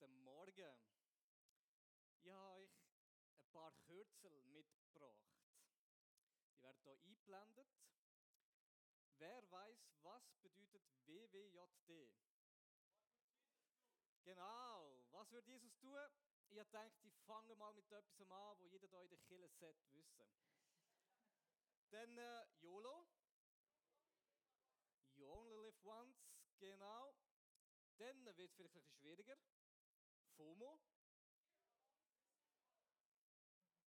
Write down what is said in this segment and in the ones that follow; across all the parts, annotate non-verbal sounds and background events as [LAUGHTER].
guten Morgen. Ich habe euch ein paar Kürzel mitgebracht. Die werden hier eingeblendet. Wer weiß, was bedeutet WWJD? Genau, was würde Jesus tun? Ich denke, ich fange mal mit etwas an, wo jeder hier in der Kirche sollte wissen. [LAUGHS] Dann äh, YOLO. You only live once, genau. Dann wird es vielleicht ein bisschen schwieriger. FOMO.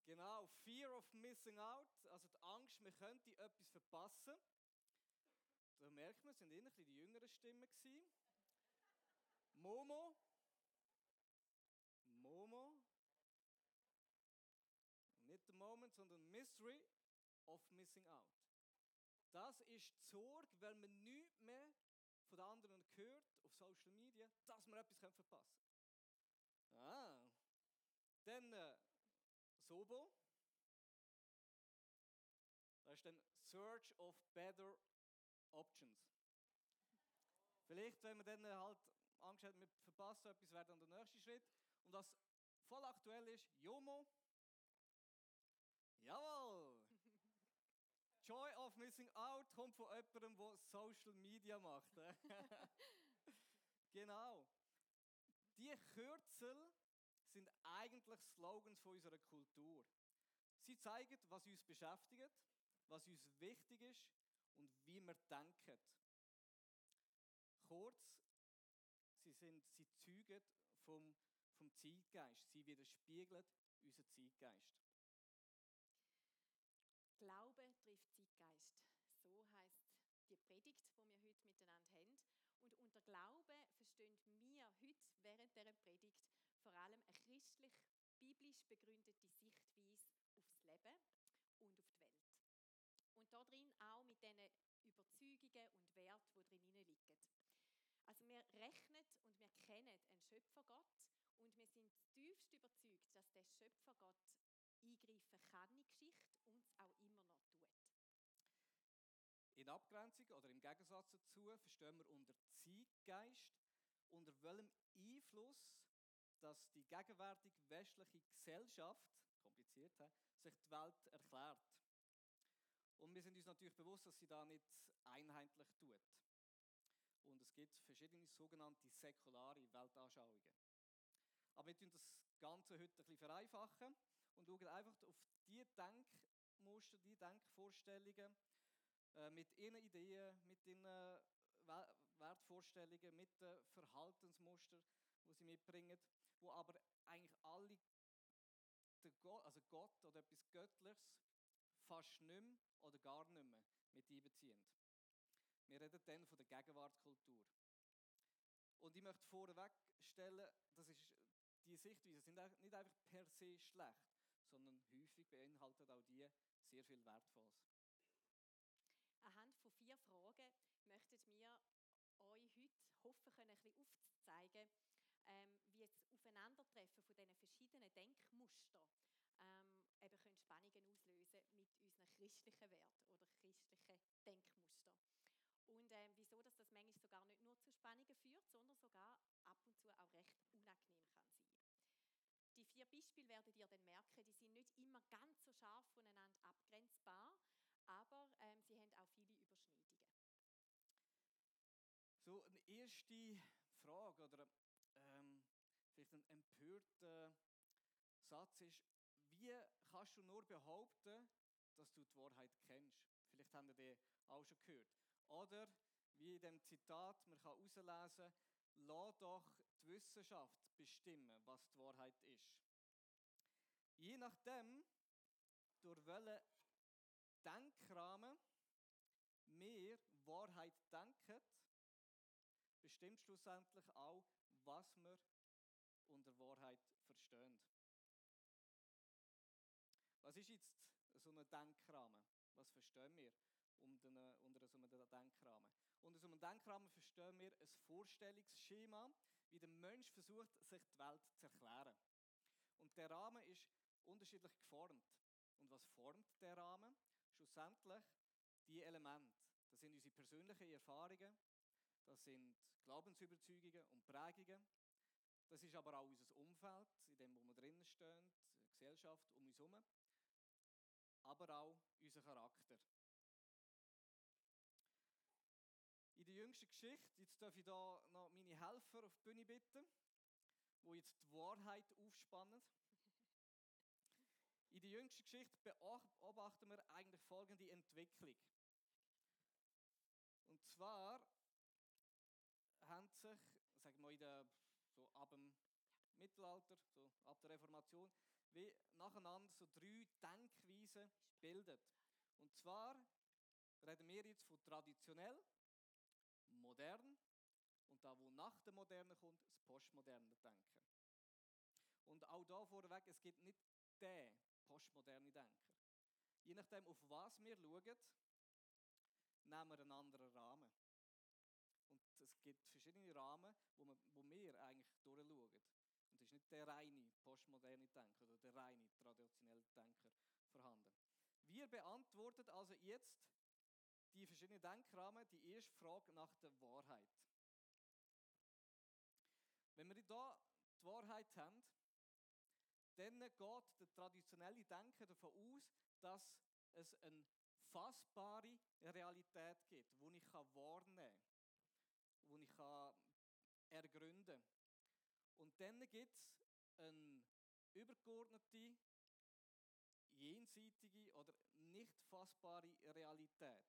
Genau, Fear of Missing Out, also die Angst, man könnte etwas verpassen. Da merkt man, es sind eher die jüngeren Stimmen. Momo. Momo. Nicht der Moment, sondern Mystery of Missing Out. Das ist die Sorge, weil man nichts mehr von den anderen hört auf Social Media, dass man etwas verpassen kann. Ah. Dann äh, Sobo. Das ist dann Search of Better Options. Vielleicht, wenn man dann halt Angst hat, wir verpassen etwas, wäre dann der nächste Schritt. Und was voll aktuell ist, JOMO. Jawohl! [LAUGHS] Joy of Missing Out kommt von jemandem, der Social Media macht. [LAUGHS] Kürzel sind eigentlich Slogans von unserer Kultur. Sie zeigen, was uns beschäftigt, was uns wichtig ist und wie wir denken. Kurz, sie, sind, sie zeugen vom, vom Zeitgeist. Sie widerspiegeln unseren Zeitgeist. Glaube trifft Zeitgeist. So heißt die Predigt, die wir heute miteinander haben. Und unter Glaube verstehen wir heute dieser Predigt vor allem eine christlich-biblisch begründete Sichtweise aufs Leben und auf die Welt. Und darin auch mit diesen Überzeugungen und Werten, die drin liegen. Also wir rechnen und wir kennen einen Schöpfergott und wir sind tiefst überzeugt, dass der Schöpfergott eingreifen kann in die Geschichte und es auch immer noch tut. In Abgrenzung oder im Gegensatz dazu verstehen wir unter Zeitgeist, unter welchem Einfluss dass die gegenwärtige westliche Gesellschaft, kompliziert, sich die Welt erklärt. Und wir sind uns natürlich bewusst, dass sie da nicht einheitlich tut. Und es gibt verschiedene sogenannte säkulare Weltanschauungen. Aber wir tun das Ganze heute ein bisschen vereinfachen und schauen einfach auf die Denkmuster, die Denkvorstellungen äh, mit ihren Ideen, mit ihren Wertvorstellungen, mit den Verhaltensmustern, die sie mitbringen, wo aber eigentlich alle Gott, also Gott oder etwas Göttliches fast nicht mehr oder gar nicht mehr mit einbeziehen. Wir reden dann von der Gegenwartskultur. Und ich möchte vorweg stellen, das ist die Sichtweise sind nicht einfach per se schlecht, sondern häufig beinhaltet auch die sehr viel Wertvolles. Anhand von vier Fragen möchten wir euch heute hoffen können, ein aufzuzeigen, ähm, wie das Aufeinandertreffen von diesen verschiedenen Denkmustern ähm, eben können Spannungen auslösen mit unseren christlichen Werten oder christlichen Denkmustern. Und ähm, wieso dass das manchmal sogar nicht nur zu Spannungen führt, sondern sogar ab und zu auch recht unangenehm kann sein. Die vier Beispiele werdet ihr dann merken, die sind nicht immer ganz so scharf voneinander abgrenzbar, aber ähm, sie haben auch viele Überschneidungen. So, eine erste Frage oder ähm, vielleicht ein empörter Satz ist, wie kannst du nur behaupten, dass du die Wahrheit kennst? Vielleicht habt ihr den auch schon gehört. Oder wie in dem Zitat, man kann herauslesen, lass doch die Wissenschaft bestimmen, was die Wahrheit ist. Je nachdem, durch welchen Denkrahmen wir Wahrheit bestimmt schlussendlich auch, was wir unter Wahrheit verstehen. Was ist jetzt so ein Denkrahmen? Was verstehen wir unter, unter so einem Denkrahmen? Unter so einem Denkrahmen verstehen wir ein Vorstellungsschema, wie der Mensch versucht, sich die Welt zu erklären. Und der Rahmen ist unterschiedlich geformt. Und was formt der Rahmen? Schlussendlich die Elemente. Das sind unsere persönlichen Erfahrungen, das sind Glaubensüberzeugungen und Prägungen. Das ist aber auch unser Umfeld, in dem wo wir drinnen stehen, die Gesellschaft um uns herum, aber auch unser Charakter. In der jüngsten Geschichte, jetzt darf ich da noch meine Helfer auf die Bühne bitten, wo jetzt die Wahrheit aufspannen. In der jüngsten Geschichte beobachten wir eigentlich folgende Entwicklung. Und zwar sich, sagen wir in der, so ab dem Mittelalter, so ab der Reformation, wie nacheinander so drei Denkweisen bildet. Und zwar reden wir jetzt von traditionell, modern und da, wo nach der Moderne kommt, das postmoderne Denken. Und auch da vorweg, es gibt nicht den postmoderne Denker. Je nachdem, auf was wir schauen, nehmen wir einen anderen Rahmen. Und es gibt verschiedene Rahmen, wo, man, wo wir eigentlich durchschauen. Und es ist nicht der reine postmoderne Denker oder der reine traditionelle Denker vorhanden. Wir beantworten also jetzt die verschiedenen Denkrahmen die erste Frage nach der Wahrheit. Wenn wir hier die Wahrheit haben, dann geht der traditionelle Denker davon aus, dass es eine fassbare Realität gibt, die ich wahrnehmen kann, die ich ergründen kann. Und dann gibt es eine übergeordnete, jenseitige oder nicht fassbare Realität,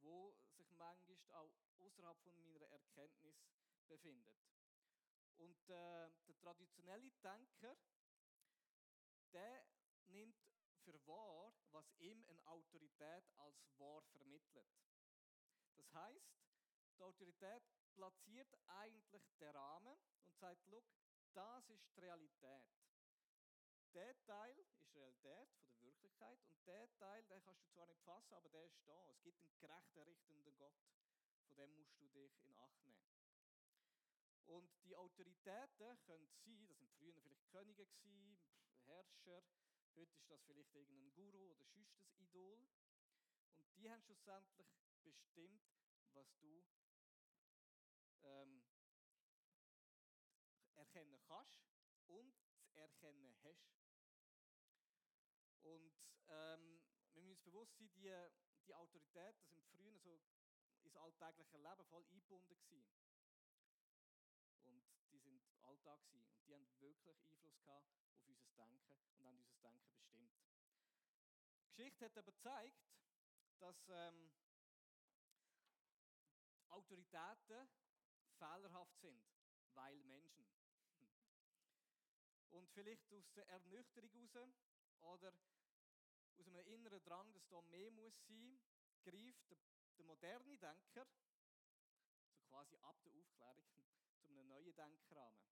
wo sich manchmal auch außerhalb von meiner Erkenntnis befindet. Und äh, der traditionelle Denker der nimmt für wahr, was ihm eine Autorität als wahr vermittelt. Das heißt, die Autorität platziert eigentlich den Rahmen und sagt, look, das ist die Realität. Der Teil ist Realität von der Wirklichkeit und der Teil, den kannst du zwar nicht fassen, aber der ist da. Es gibt einen gerechten, richtenden Gott. Von dem musst du dich in Acht nehmen. Und die Autoritäten können sein, das sind früher vielleicht Könige gewesen, Herrscher, heute ist das vielleicht irgendein Guru oder sonst Idol. Und die haben schlussendlich bestimmt, was du ähm, erkennen kannst und zu erkennen hast. Und ähm, wir müssen uns bewusst sein, die, die Autoritäten sind früher so ins alltägliche Leben voll eingebunden gewesen. Und die sind Alltag gewesen. Und die haben wirklich Einfluss gehabt auf unser Denken und haben unser Denken bestimmt. Die Geschichte hat aber gezeigt, dass ähm, Autoritäten fehlerhaft sind, weil Menschen. [LAUGHS] Und vielleicht aus der Ernüchterung heraus oder aus einem inneren Drang, dass da mehr muss sein, greift der, der moderne Denker, so quasi ab der Aufklärung, [LAUGHS] zu einem neuen Denkrahmen.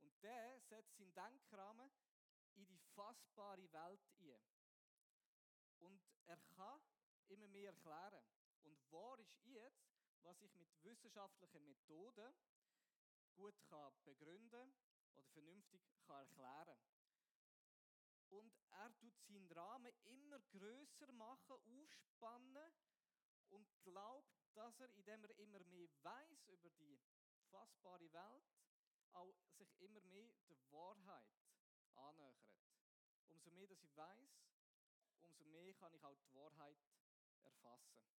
Und der setzt seinen Denkrahmen in die fassbare Welt ein. Und er kann immer mehr erklären. Und wahr ist jetzt, was ich mit wissenschaftlichen Methoden gut kann begründen oder vernünftig kann erklären Und er tut seinen Rahmen immer größer machen, aufspannen und glaubt, dass er, indem er immer mehr weiß über die fassbare Welt, auch sich immer mehr der Wahrheit annähert. Umso mehr, dass ich weiß, umso mehr kann ich auch die Wahrheit erfassen.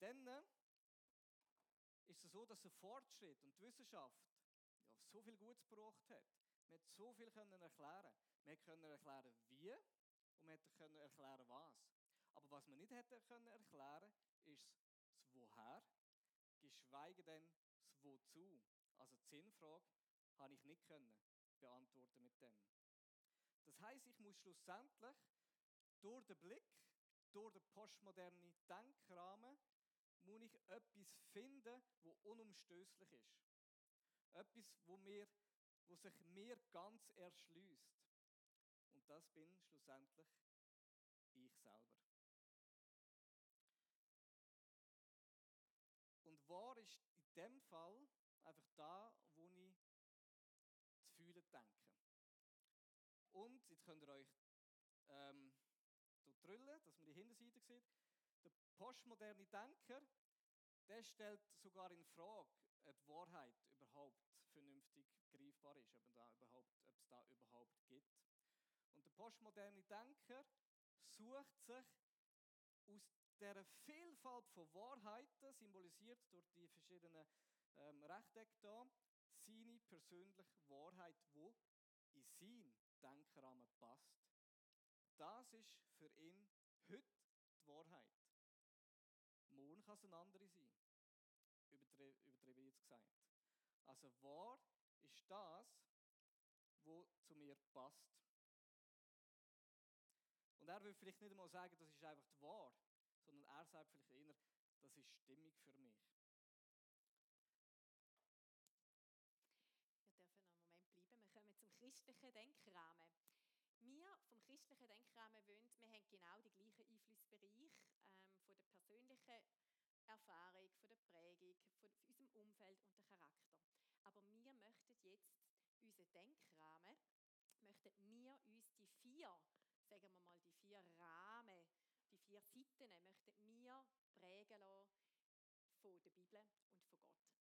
Dann äh, ist es so, dass der Fortschritt und die Wissenschaft ja, so viel Gutes gebracht hat. Man hat so viel können erklären. Man konnte erklären, wie und man konnte erklären, was. Aber was man nicht hätte können erklären, ist das Woher, geschweige denn das Wozu. Also die Sinnfrage habe ich nicht können beantworten mit dem. Das heißt, ich muss schlussendlich durch den Blick, durch den postmodernen Denkrahmen, muss ich etwas finden, wo unumstößlich ist. Etwas, wo, mir, wo sich mir ganz erschließt. Und das bin schlussendlich ich selber. Und wahr ist in dem Fall einfach da, wo ich zu fühlen denke. Und jetzt könnt ihr euch ähm, drüllen, dass man die Hinterseite sieht. Der postmoderne Denker, der stellt sogar in Frage die Wahrheit überhaupt vernünftig greifbar ist, ob, da überhaupt, ob es da überhaupt gibt. Und der postmoderne Denker sucht sich aus dieser Vielfalt von Wahrheiten, symbolisiert durch die verschiedenen ähm, Rechtecke hier, seine persönliche Wahrheit, wo in seinen Denkrahmen passt. Das ist für ihn heute die Wahrheit. Kann es eine andere sein. Übertrieben jetzt gesagt. Also wahr ist das, wo zu mir passt. Und er will vielleicht nicht einmal sagen, das ist einfach die wahr, sondern er sagt vielleicht eher, das ist stimmig für mich. Wir dürfen noch einen Moment bleiben. Wir kommen zum christlichen Denkrahmen. Wir vom christlichen Denkrahmen wollen, wir haben genau die gleichen Einflussbereiche ähm, von der persönlichen Erfahrung, von der Prägung, von unserem Umfeld und der Charakter. Aber wir möchten jetzt unseren Denkrahmen, möchten wir uns die vier, sagen wir mal, die vier Rahmen, die vier Seiten, möchten wir prägen lassen von der Bibel und von Gott.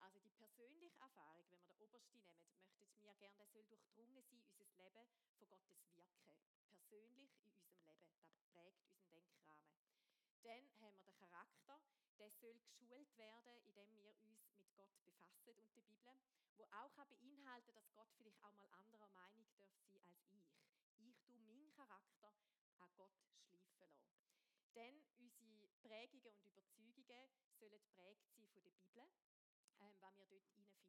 Also die persönliche Erfahrung, wenn wir den Obersten nehmen, möchten wir gerne, der soll durchdrungen sein, unser Leben von Gottes Wirken. Persönlich in unserem Leben. Das prägt unseren Denkrahmen. Dann haben wir den Charakter, der soll geschult werden, indem wir uns mit Gott befassen und der Bibel, wo auch beinhalten dass Gott vielleicht auch mal anderer Meinung darf sein als ich. Ich tue meinen Charakter an Gott schleifen lassen. Dann unsere Prägungen und Überzeugungen sollen prägt sein von der Bibel, ähm, was wir dort finden.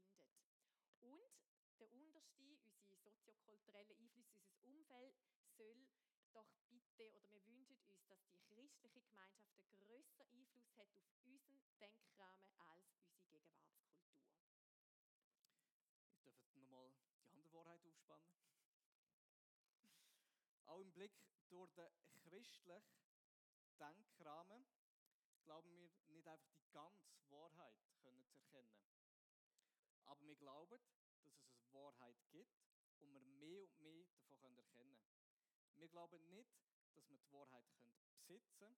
Und der unterste, unsere soziokulturellen Einflüsse, unser Umfeld, soll doch bitte, oder wir wünschen uns, dass die christliche Gemeinschaft einen grösseren Einfluss hat auf unseren Denkrahmen als unsere Gegenwartskultur. Jetzt dürfen nochmal die andere Wahrheit aufspannen. [LAUGHS] Auch im Blick durch den christlichen Denkrahmen glauben wir nicht einfach die ganze Wahrheit können zu erkennen. Aber wir glauben, dass es eine Wahrheit gibt und wir mehr und mehr davon erkennen können. Wir glauben nicht, dass wir die Wahrheit besitzen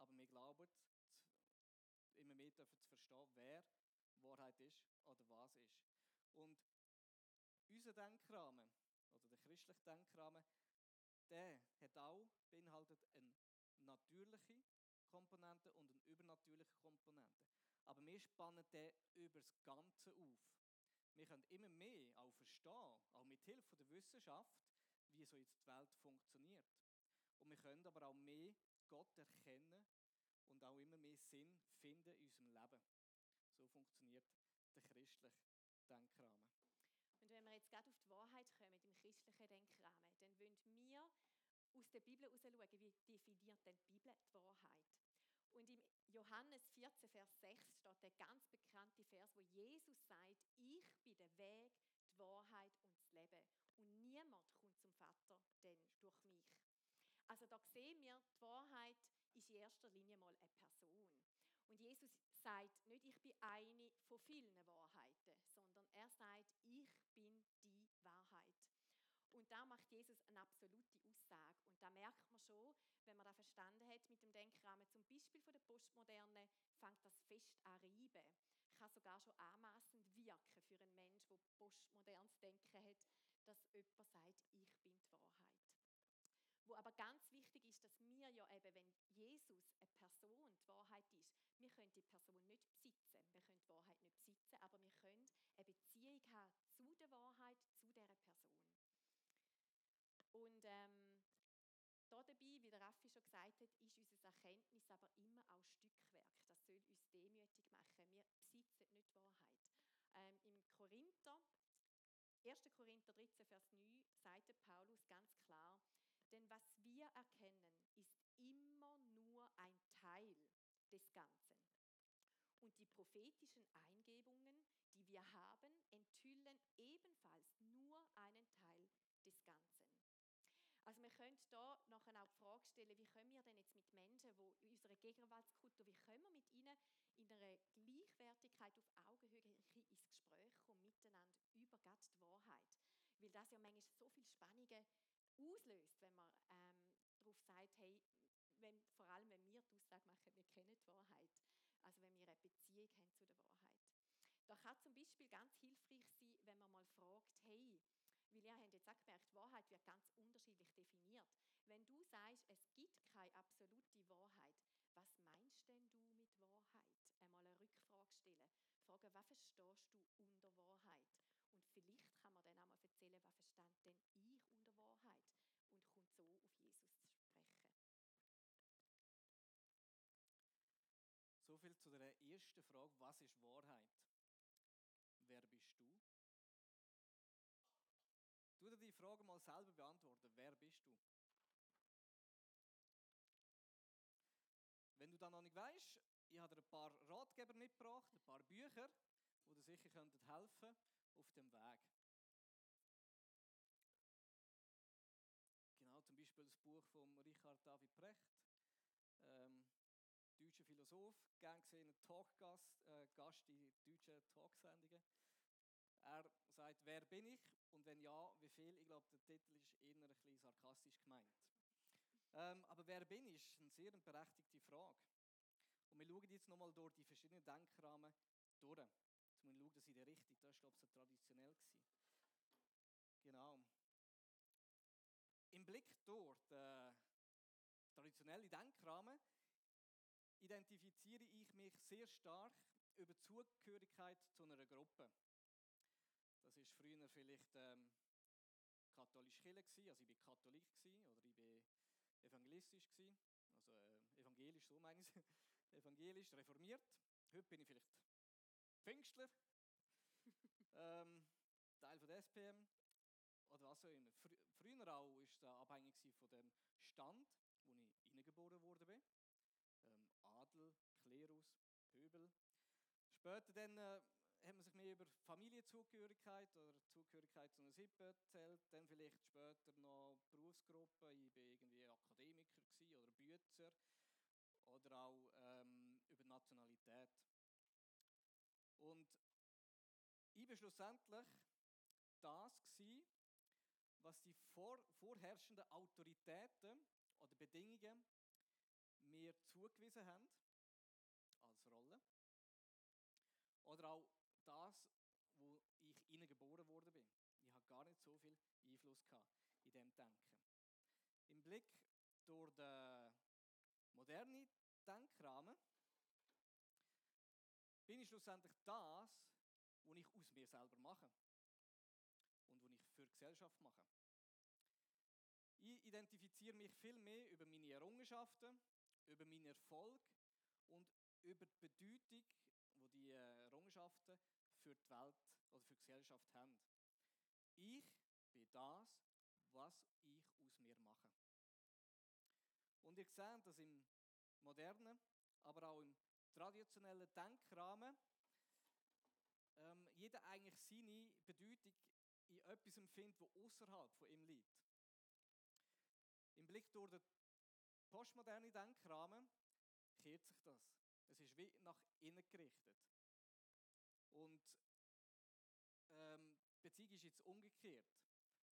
aber wir glauben, immer mehr dürfen zu verstehen, wer Wahrheit ist oder was ist. Und unser Denkrahmen, oder der christliche Denkrahmen, der hat auch beinhaltet eine natürliche Komponente und eine übernatürliche Komponente. Aber wir spannen den über das Ganze auf. Wir können immer mehr auch verstehen, auch mit Hilfe der Wissenschaft, wie so jetzt die Welt funktioniert. Und wir können aber auch mehr Gott erkennen und auch immer mehr Sinn finden in unserem Leben. So funktioniert der christliche Denkrahmen. Und wenn wir jetzt gerade auf die Wahrheit kommen, im christlichen Denkrahmen, dann wollen wir aus der Bibel heraus schauen, wie definiert denn die Bibel die Wahrheit? Und im Johannes 14, Vers 6 steht der ganz bekannte Vers, wo Jesus sagt, ich bin der Weg, die Wahrheit und das Leben. Und niemand kommt zum Vater denn durch mich. Also da sehen wir, die Wahrheit ist in erster Linie mal eine Person. Und Jesus sagt nicht, ich bin eine von vielen Wahrheiten, sondern er sagt, ich bin die Wahrheit. Und da macht Jesus eine absolute Aussage. Und da merkt man schon, wenn man das verstanden hat mit dem Denkrahmen, zum Beispiel von der Postmoderne, fängt das fest an reiben. Kann sogar schon anmaßend wirken für einen Mensch, der postmodernes Denken hat, dass jemand sagt, ich bin die Wahrheit. Wo aber ganz wichtig ist, dass wir ja eben, wenn Jesus eine Person die Wahrheit ist, wir können die Person nicht besitzen, wir können die Wahrheit nicht besitzen, aber wir können eine Beziehung haben zu der Wahrheit, zu dieser Person. Und ähm, da dabei, wie der Raffi schon gesagt hat, ist unser Erkenntnis aber immer auch Stückwerk. Das soll uns demütig machen. Wir besitzen nicht die Wahrheit. Ähm, Im Korinther 1. Korinther 13, Vers 9 sagt Paulus ganz klar, denn was wir erkennen, ist immer nur ein Teil des Ganzen. Und die prophetischen Eingebungen, die wir haben, enthüllen ebenfalls nur einen Teil des Ganzen. Also wir können da nachher auch die Frage stellen, wie können wir denn jetzt mit Menschen, die in unserer Gegenwartskultur, wie können wir mit ihnen in einer Gleichwertigkeit auf Augenhöhe ins Gespräch kommen, miteinander über die Wahrheit. Weil das ja manchmal so viele Spannungen auslöst, wenn man ähm, darauf sagt, hey, wenn, vor allem wenn wir die Aussage machen, wir kennen die Wahrheit. Also wenn wir eine Beziehung haben zu der Wahrheit. Da kann zum Beispiel ganz hilfreich sein, wenn man mal fragt, hey, weil ihr habt jetzt auch gemerkt, Wahrheit wird ganz unterschiedlich definiert. Wenn du sagst, es gibt keine absolute Wahrheit, was meinst denn du mit Wahrheit? Einmal eine Rückfrage stellen. Fragen, was verstehst du unter Wahrheit? Und vielleicht kann man dann auch mal erzählen, was verstand denn ich unter Wahrheit? Und kommt so auf Jesus zu sprechen. So viel zu der ersten Frage, was ist Wahrheit? Wer bist du? Du dir die Frage mal selber beantworten. Wer bist du? Wenn du dann noch nicht weißt, ich habe dir ein paar Ratgeber mitgebracht, ein paar Bücher, die dir sicher helfen könnten auf dem Weg. Genau, zum Beispiel das Buch von Richard David Precht, ähm, deutscher Philosoph, gern gesehener Talkgast äh, Gast in deutschen Talksendungen. Er sagt, wer bin ich? Und wenn ja, wie viel? Ich glaube, der Titel ist eher ein bisschen sarkastisch gemeint. Ähm, aber wer bin ich? ist eine sehr berechtigte Frage. Und wir schauen jetzt nochmal durch die verschiedenen Denkrahmen durch. Jetzt wir schauen, dass ich die richtig, das war glaube ich so traditionell. Gewesen. Genau. Im Blick durch den traditionellen Denkrahmen identifiziere ich mich sehr stark über Zugehörigkeit zu einer Gruppe. Das ist früher vielleicht ähm, katholisch Kirche also ich bin Katholik gewesen, oder ich bin evangelistisch gewesen, also äh, evangelisch, so meine ich [LAUGHS] evangelisch, reformiert. Heute bin ich vielleicht Pfingstler, [LAUGHS] ähm, Teil von der SPM oder was auch immer. Fr früher auch ist es abhängig von dem Stand, wo ich hineingeboren wurde bin. Später dann äh, hat man sich mehr über Familienzugehörigkeit oder Zugehörigkeit zu einer Sippe erzählt. Dann vielleicht später noch Berufsgruppen. Ich war irgendwie Akademiker oder Bützer. Oder auch ähm, über Nationalität. Und ich war schlussendlich das, gewesen, was die vor, vorherrschenden Autoritäten oder Bedingungen mir zugewiesen haben Oder auch das, wo ich innen geboren worden bin. Ich habe gar nicht so viel Einfluss gehabt in dem Denken. Im Blick durch den modernen Denkrahmen bin ich schlussendlich das, was ich aus mir selber mache und was ich für die Gesellschaft mache. Ich identifiziere mich viel mehr über meine Errungenschaften, über meinen Erfolg und über die Bedeutung, die die Errungenschaften für die Welt oder für die Gesellschaft haben. Ich bin das, was ich aus mir mache. Und ihr seht, dass im modernen, aber auch im traditionellen Denkrahmen ähm, jeder eigentlich seine Bedeutung in etwas empfindet, das außerhalb von ihm liegt. Im Blick durch den postmodernen Denkrahmen kehrt sich das. Es ist wie nach innen gerichtet. Und ähm, die Beziehung ist jetzt umgekehrt.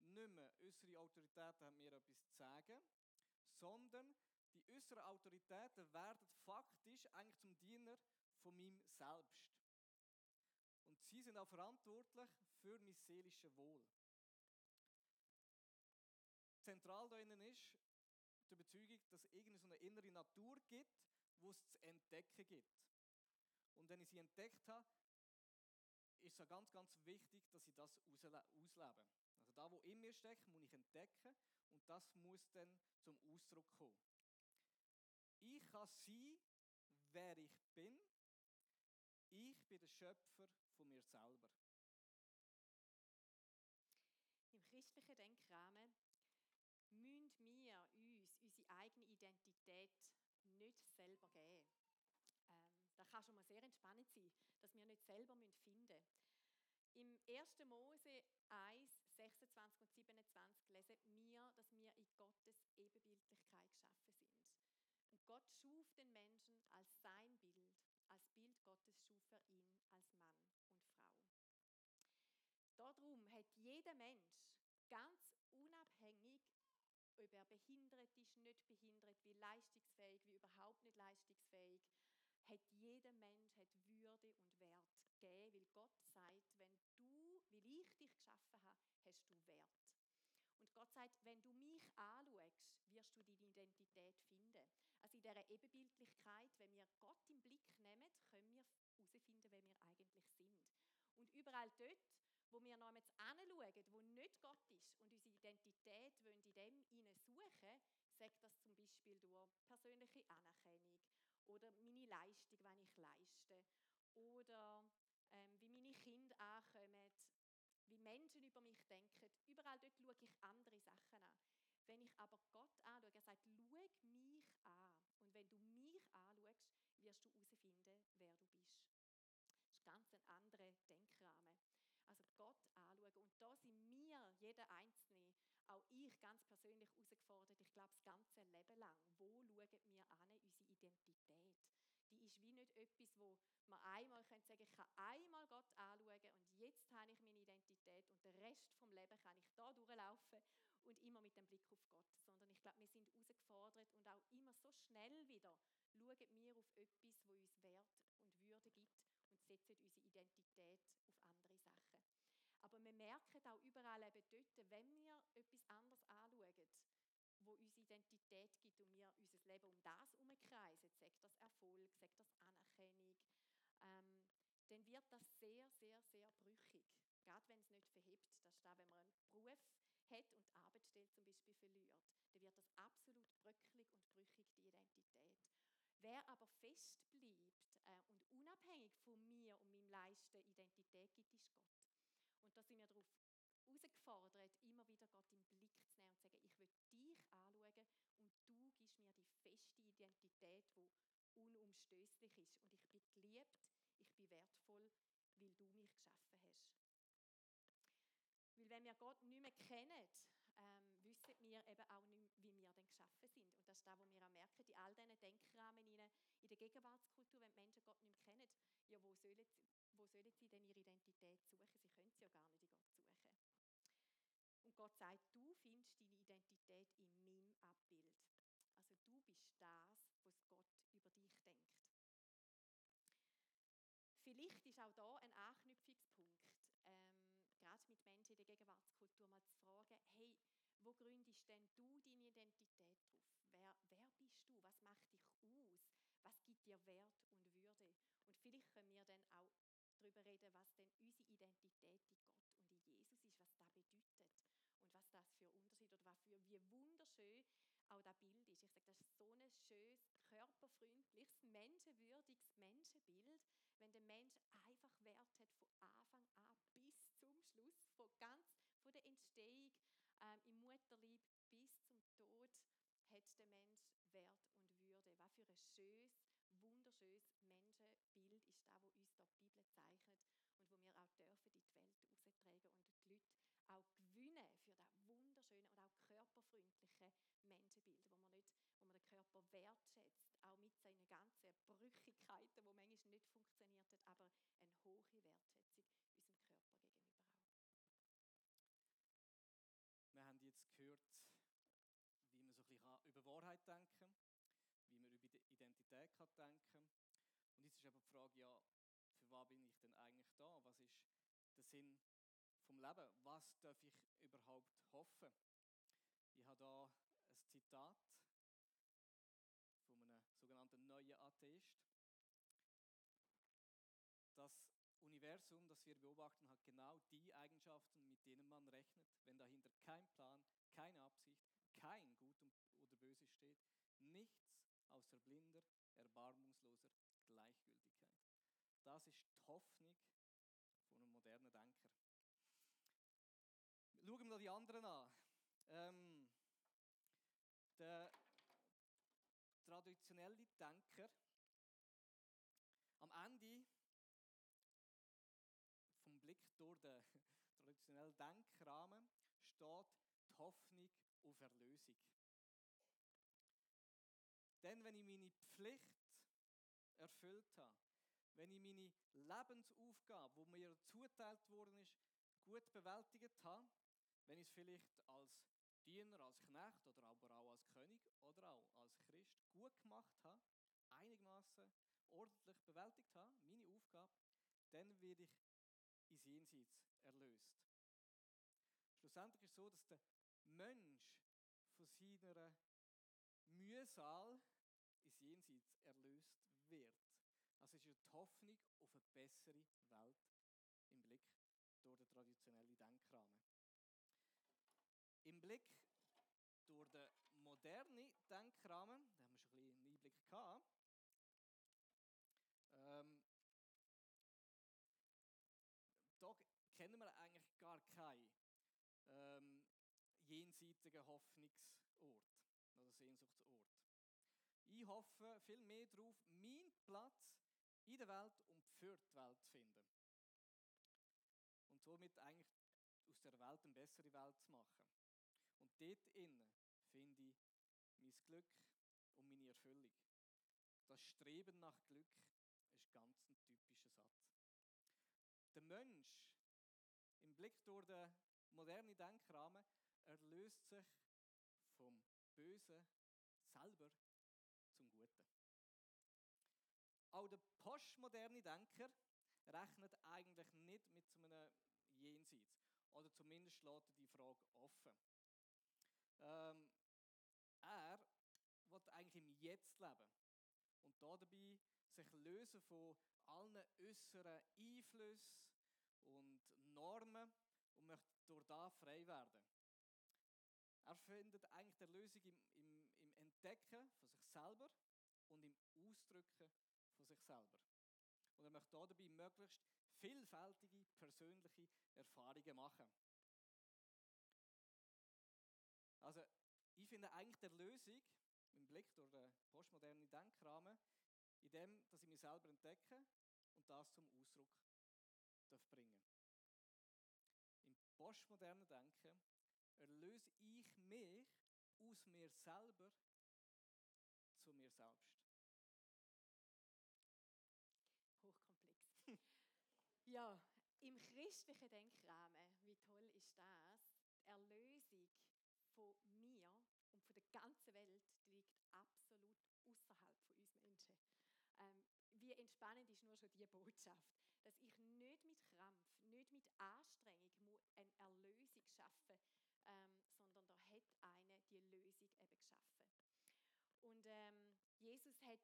Nicht mehr äußere Autoritäten haben mir etwas zu sagen, sondern die äußeren Autoritäten werden faktisch eigentlich zum Diener von meinem Selbst. Und sie sind auch verantwortlich für mein seelisches Wohl. Zentral darin ist die Überzeugung, dass es irgendeine innere Natur gibt, wo es zu entdecken gibt. Und wenn ich sie entdeckt habe, ist es ganz, ganz wichtig, dass ich das auslebe. Also da, wo in mir steckt, muss ich entdecken und das muss dann zum Ausdruck kommen. Ich kann sein, wer ich bin. Ich bin der Schöpfer von mir selber. Im christlichen Denkrahmen müssen wir uns unsere eigene Identität nicht selber geben. Ähm, das kann schon mal sehr entspannend sein, dass wir nicht selber finden müssen. Im 1. Mose 1, 26 und 27 lesen wir, dass wir in Gottes Ebenbildlichkeit geschaffen sind. Und Gott schuf den Menschen als sein Bild. Als Bild Gottes schuf er ihn als Mann und Frau. Darum hat jeder Mensch ganz ob er behindert ist, nicht behindert, wie leistungsfähig, wie überhaupt nicht leistungsfähig, hat jeder Mensch hat Würde und Wert gegeben, weil Gott sagt, wenn du, weil ich dich geschaffen habe, hast du Wert. Und Gott sagt, wenn du mich anschaust, wirst du deine Identität finden. Also in dieser Ebenbildlichkeit, wenn wir Gott im Blick nehmen, können wir herausfinden, wer wir eigentlich sind. Und überall dort, wo wir noch jetzt anschauen, wo nicht Gott ist und unsere Identität in dem hinein suchen, sagt das zum Beispiel durch persönliche Anerkennung oder meine Leistung, wenn ich leiste oder ähm, wie meine Kinder ankommen, wie Menschen über mich denken. Überall dort schaue ich andere Sachen an. Wenn ich aber Gott anschaue, er sagt, schau mich an. Und wenn du mich anschaust, wirst du herausfinden, wer du bist. Das ist ganz ein anderer Denkrahmen. Also Gott anschauen. Und da sind wir, jeder Einzelne, auch ich ganz persönlich herausgefordert, ich glaube, das ganze Leben lang, wo schauen wir an, unsere Identität? Die ist wie nicht etwas, wo man einmal sagen könnte, ich kann einmal Gott anschauen und jetzt habe ich meine Identität und den Rest vom Leben kann ich da durchlaufen und immer mit dem Blick auf Gott. Sondern ich glaube, wir sind herausgefordert und auch immer so schnell wieder schauen wir auf etwas, wo uns Wert und Würde gibt und setzen unsere Identität auf andere Sachen. Aber wir merken auch überall eben dort, wenn wir etwas anderes anschauen, wo uns Identität gibt und wir unser Leben um das umkreisen, sagt das Erfolg, sagt das Anerkennung, ähm, dann wird das sehr, sehr, sehr brüchig. Gerade wenn es nicht verhebt. Das ist da, wenn man einen Beruf hat und die Arbeitsstelle zum Beispiel verliert, dann wird das absolut bröckelig und brüchig, die Identität. Wer aber fest bleibt äh, und unabhängig von mir und meinem Leisten Identität gibt, ist Gott. Und da sind wir darauf herausgefordert, immer wieder Gott im Blick zu nehmen und zu sagen, ich will dich anschauen und du gibst mir die feste Identität, die unumstößlich ist. Und ich bin geliebt, ich bin wertvoll, weil du mich geschaffen hast. Weil wenn wir Gott nicht mehr kennen, ähm, wissen wir eben auch nicht, wie wir denn geschaffen sind. Und das ist das, was wir auch merken, in all diesen Denkrahmen in der Gegenwartskultur, wenn die Menschen Gott nicht mehr kennen, ja, wo sollen, sie, wo sollen sie denn ihre Identität suchen? Sie können sie ja gar nicht in Gott suchen. Und Gott sagt, du findest deine Identität in meinem Abbild. Also du bist das, was Gott über dich denkt. Vielleicht ist auch da ein Anknüpfungspunkt, ähm, gerade mit Menschen in der Gegenwartskultur mal zu fragen, hey, wo gründest denn du deine Identität drauf? Wer, wer bist du? Was macht dich aus? Was gibt dir Wert und Würde? Und vielleicht können wir dann auch darüber reden, was denn unsere Identität in Gott und in Jesus ist, was das bedeutet und was das für Unterschied oder was für wie wunderschön auch das Bild ist. Ich sage, das ist so ein schönes, körperfreundliches, menschenwürdiges Menschenbild, wenn der Mensch einfach Wert hat von Anfang an bis zum Schluss, von ganz von der Entstehung ähm, im Mutterlieb bis zum Tod hat der Mensch Wert und Würde. Was für ein schönes, wunderschönes Menschenbild ist das, was uns da die Bibel zeichnet und wo wir auch dürfen in die Welt austragen und die Leute auch gewinnen für das wunderschöne und auch körperfreundliche Menschenbild, wo man, nicht, wo man den Körper wertschätzt, auch mit seinen ganzen Brüchigkeiten, wo manchmal nicht funktioniert hat, aber eine hohe Wertschätzung unserem Körper gegenüber auch. Wir haben jetzt gehört, wie man so ein bisschen über Wahrheit denken kann, Identität kann denken Und jetzt ist aber die Frage, ja, für was bin ich denn eigentlich da? Was ist der Sinn vom Leben? Was darf ich überhaupt hoffen? Ich habe da ein Zitat von einem sogenannten neuen Atheist. Das Universum, das wir beobachten, hat genau die Eigenschaften, mit denen man rechnet, wenn dahinter kein Plan, keine Absicht, kein Gut oder Böse steht, nichts außer blinder, erbarmungsloser Gleichgültigkeit. Das ist die Hoffnung von einem modernen Denker. Schauen wir noch die anderen an. Ähm, der traditionelle Denker, am Ende vom Blick durch den traditionellen Denkrahmen steht die Hoffnung auf Erlösung. Denn wenn ich meine Pflicht erfüllt habe, wenn ich meine Lebensaufgabe, wo mir zuteilt worden ist, gut bewältigt habe, wenn ich es vielleicht als Diener, als Knecht oder aber auch als König oder auch als Christ gut gemacht habe, einigermaßen ordentlich bewältigt habe, meine Aufgabe, dann werde ich ins Jenseits erlöst. Schlussendlich ist es so, dass der Mensch von seiner Mühsal Jenseits erlöst wird. Also ist ja die Hoffnung auf eine bessere Welt im Blick durch den traditionellen Denkrahmen. Im Blick durch den modernen Denkrahmen, da haben wir schon ein bisschen einen Einblick gehabt, ähm, da kennen wir eigentlich gar keinen ähm, jenseitigen Hoffnungsort oder Sehnsuchtsort. Ich hoffe viel mehr darauf, meinen Platz in der Welt und für die Welt zu finden. Und somit eigentlich aus der Welt eine bessere Welt zu machen. Und dort innen finde ich mein Glück und meine Erfüllung. Das Streben nach Glück ist ganz ein typischer Satz. Der Mensch im Blick durch den modernen Denkrahmen erlöst sich vom Bösen selber Auch der postmoderne Denker rechnet eigentlich nicht mit so einem Jenseits. Oder zumindest lässt er die Frage offen. Ähm, er will eigentlich im Jetzt leben und dabei sich lösen von allen äußeren Einflüssen und Normen und möchte durch das frei werden. Er findet eigentlich die Lösung im, im, im Entdecken von sich selber und im Ausdrücken von sich selber. Und er möchte dabei möglichst vielfältige persönliche Erfahrungen machen. Also, ich finde eigentlich der Lösung im Blick durch den postmodernen Denkrahmen, in dem, dass ich mich selber entdecke und das zum Ausdruck bringen Im postmodernen Denken erlöse ich mich aus mir selber zu mir selbst. Hochkomplex. ja, im christlichen Denkrahmen, wie toll ist das? Die Erlösung von mir und von der ganzen Welt liegt absolut außerhalb von uns Menschen. Ähm, wie entspannend ist nur schon diese Botschaft, dass ich nicht mit Krampf, nicht mit Anstrengung eine Erlösung schaffen ähm, sondern da hat eine die Lösung eben geschaffen. Und ähm, Jesus hat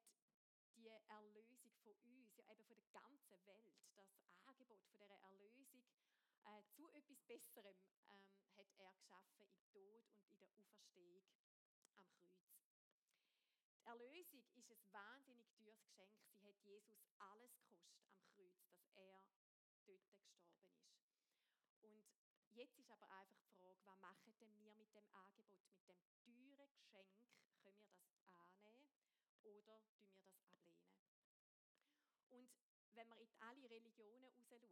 die Erlösung von uns, ja eben von der ganzen Welt, das Angebot von dieser Erlösung äh, zu etwas Besserem ähm, hat er geschaffen im Tod und in der Auferstehung am Kreuz. Die Erlösung ist ein wahnsinnig teures Geschenk. Sie hat Jesus alles gekostet am Kreuz, dass er dort gestorben ist. Und Jetzt ist aber einfach die Frage, was machen denn wir mit dem Angebot, mit dem teuren Geschenk? Können wir das annehmen oder tun wir das ablehnen? Und wenn man in alle Religionen rausschaut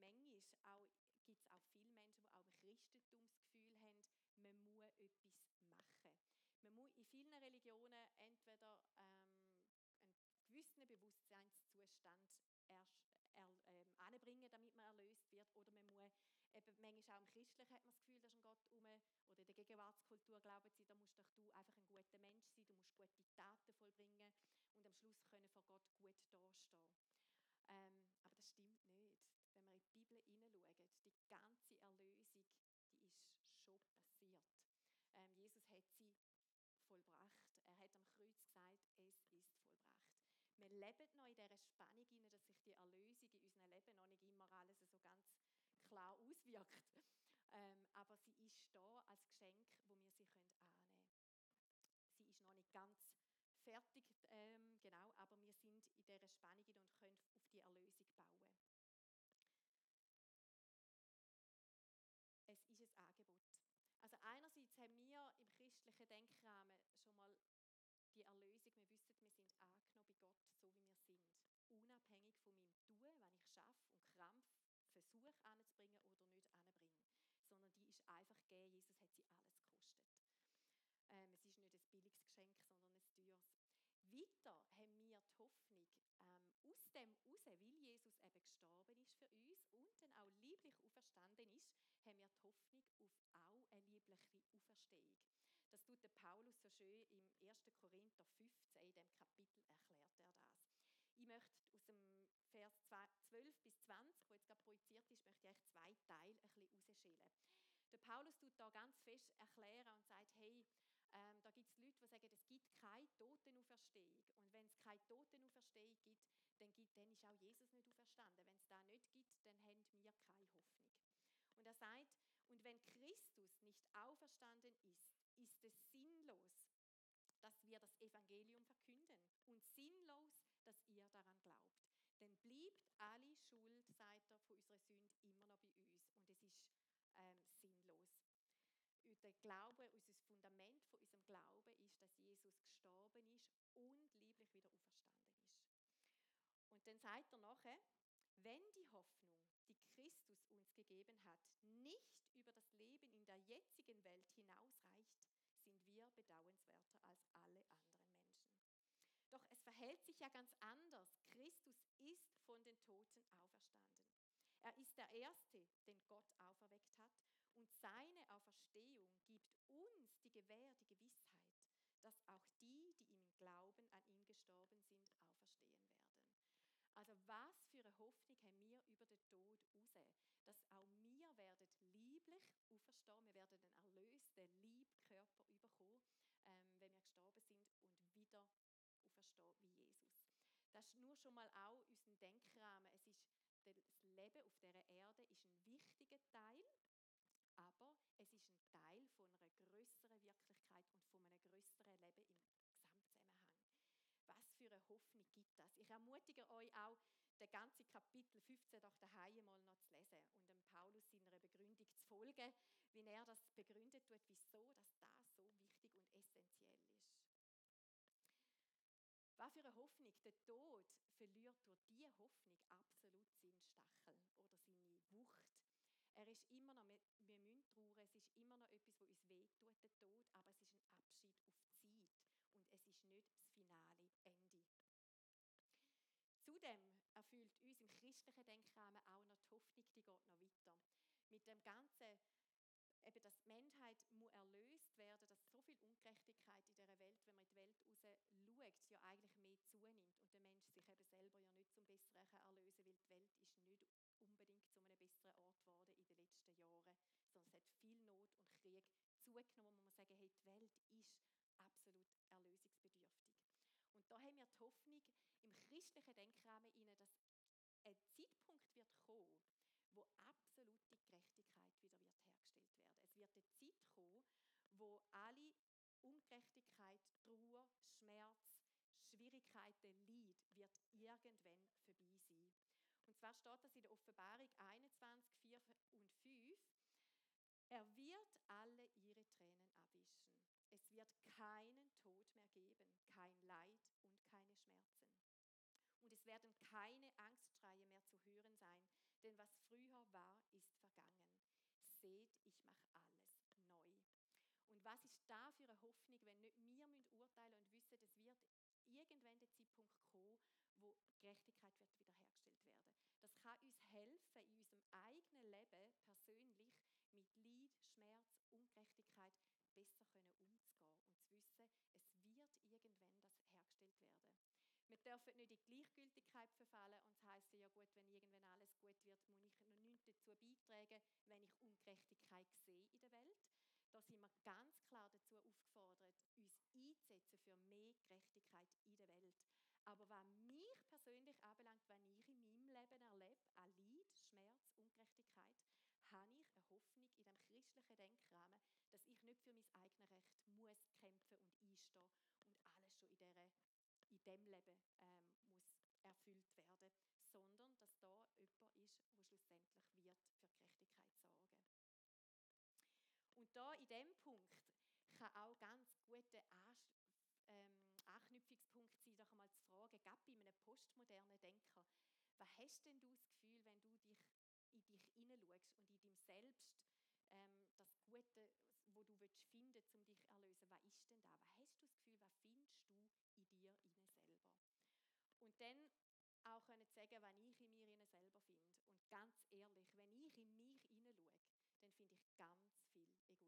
und manchmal gibt es auch viele Menschen, die auch im Christentum das Gefühl haben, man muss etwas machen. Man muss in vielen Religionen entweder ähm, einen gewissen Bewusstseinszustand erst er, ähm, anbringen, damit man erlöst wird, oder man muss eben manchmal auch im Christlichen hat man das Gefühl, da ist ein Gott um, oder in der Gegenwartskultur glauben sie, da musst doch du einfach ein guter Mensch sein, du musst gute Taten vollbringen und am Schluss können vor Gott gut dastehen. Ähm, aber das stimmt nicht. Wenn wir in die Bibel hineinschauen, die ganze Erlösung, die ist schon passiert. Ähm, Jesus hat sie vollbracht. Er hat am Kreuz gesagt, es ist vollbracht. Wir leben noch in dieser Spannung, dass sich die Erlösung in unserem Leben noch nicht immer alles so ganz klar auswirkt. Ähm, aber sie ist da als Geschenk, wo wir sie annehmen können. Sie ist noch nicht ganz fertig, ähm, genau, aber wir sind in dieser Spannung und können die Erlösung bauen. Es ist ein Angebot. Also einerseits haben wir im christlichen Denkrahmen schon mal die Erlösung, wir wissen, wir sind angenommen bei Gott, so wie wir sind. Unabhängig von meinem Tun, wenn ich schaffe und Krampf versuche anzubringen oder nicht anbringe. Sondern die ist einfach gegeben. Jesus hat sie alles gekostet. Ähm, es ist nicht ein billiges Geschenk, sondern ein teures. Weiter haben wir die Hoffnung, aus dem raus, weil Jesus eben gestorben ist für uns und dann auch lieblich auferstanden ist, haben wir die Hoffnung auf auch eine liebliche Auferstehung. Das tut der Paulus so schön im 1. Korinther 15, in dem Kapitel erklärt er das. Ich möchte aus dem Vers 12 bis 20, wo jetzt gerade projiziert ist, möchte ich zwei Teile ein bisschen rausschälen. Der Paulus tut da ganz fest erklären und sagt, hey, ähm, da gibt es Leute, die sagen, es gibt keine Totenauferstehung. Und wenn es keine Totenauferstehung gibt, dann, gibt, dann ist auch Jesus nicht auferstanden. Wenn es da nicht gibt, dann haben wir keine Hoffnung. Und er sagt, und wenn Christus nicht auferstanden ist, ist es sinnlos, dass wir das Evangelium verkünden und sinnlos, dass ihr daran glaubt. Denn bleibt alle Schuld, sagt er, von unserer Sünde immer noch bei uns. Und es ist ähm, sinnlos. Der Glaube, unser Fundament von unserem Glauben ist, dass Jesus gestorben ist und lieblich wieder auferstanden dann sagt er nachher, wenn die Hoffnung, die Christus uns gegeben hat, nicht über das Leben in der jetzigen Welt hinausreicht, sind wir bedauernswerter als alle anderen Menschen. Doch es verhält sich ja ganz anders. Christus ist von den Toten auferstanden. Er ist der Erste, den Gott auferweckt hat, und seine Auferstehung gibt uns die Gewähr, die Gewissheit, dass auch die, die im Glauben an ihn gestorben sind, auferstehen werden. Also was für eine Hoffnung haben wir über den Tod raus? Dass auch wir werden lieblich auferstehen, wir werden den erlösten Liebkörper überkommen, ähm, wenn wir gestorben sind und wieder auferstehen wie Jesus. Das ist nur schon mal auch unser Denkrahmen. Es ist das Leben auf dieser Erde ist ein wichtiger Teil, aber es ist ein Teil von einer größeren Wirklichkeit und von einem größeren Leben im was für eine Hoffnung gibt das? Ich ermutige euch auch, den ganzen Kapitel 15 doch daheim mal noch zu lesen und dem Paulus seiner Begründung zu folgen, wie er das begründet tut, wieso dass das so wichtig und essentiell ist. Was für eine Hoffnung. Der Tod verliert durch diese Hoffnung absolut seinen Stachel oder seine Wucht. Er ist immer noch, wir müssen trauern, es ist immer noch etwas, was uns wehtut, der Tod, aber es ist ein Abschied auf Zeit und es ist nicht das finale Ende. Zudem erfüllt uns im christlichen Denkrahmen auch noch die Hoffnung, die geht noch weiter. Mit dem ganzen eben, dass die Menschheit muss erlöst werden, dass so viel Ungerechtigkeit in dieser Welt, wenn man in die Welt raus schaut, ja eigentlich mehr zunimmt und der Mensch sich eben selber ja nicht zum Besseren erlösen kann, weil die Welt ist nicht unbedingt zu einem besseren Ort geworden in den letzten Jahren, sondern es hat viel Not und Krieg zugenommen, wo man sagen, hey, die Welt ist absolut erlösungsbedürftig. Und da haben wir die Hoffnung im christlichen Denkrahmen dass ein Zeitpunkt wird kommen, wo absolute Gerechtigkeit wieder wird hergestellt werden. Es wird eine Zeit kommen, wo alle Ungerechtigkeit, Trauer, Schmerz, Schwierigkeiten, Leid wird irgendwann vorbei sein. Und zwar steht das in der Offenbarung 21, 4 und 5. Er wird alle ihre Tränen abwischen. Es wird keinen Tod mehr geben, kein Leid und keine Schmerzen. Und es werden keine Angstschreie mehr zu hören sein, denn was früher war, ist vergangen. Seht, ich mache alles neu. Und was ist da für eine Hoffnung, wenn nicht wir urteilen und wissen, es wird irgendwann der Zeitpunkt kommen, wo Gerechtigkeit wird wiederhergestellt werden. Das kann uns helfen, in unserem eigenen Leben persönlich mit Leid, Schmerz, Ungerechtigkeit besser können umzugehen und zu wissen, es wird irgendwann das hergestellt werden. Wir dürfen nicht in Gleichgültigkeit verfallen und es heisst ja gut, wenn irgendwann alles gut wird, muss ich noch nichts dazu beitragen, wenn ich Ungerechtigkeit sehe in der Welt. Da sind wir ganz klar dazu aufgefordert, uns einzusetzen für mehr Gerechtigkeit in der Welt. Aber was mich persönlich anbelangt, wenn ich in meinem Leben erlebe, an Leid, Schmerz, Ungerechtigkeit, habe ich eine Hoffnung in dem christlichen Denkrahmen, dass ich nicht für mein eigenes Recht muss kämpfen und einstehen und alles schon in, dieser, dem Leben ähm, muss erfüllt werden, sondern dass da jemand ist, der schlussendlich wird für Gerechtigkeit sorgen. Und da in dem Punkt kann auch ganz guter ähm, Anknüpfungspunkt sein, doch einmal zu fragen, gab bei einem postmodernen Denker, was hast denn du das Gefühl, wenn du dich in dich hineinschaust und in deinem Selbst ähm, das Gute, wo du willst finden, um dich zu erlösen, was ist denn da? Was hast du das Gefühl, was findest du in dir innen selber? Und dann auch können sagen, was ich in mir innen selber finde. Und ganz ehrlich, wenn ich in mich hineinschaue, dann finde ich ganz viel Egoismus.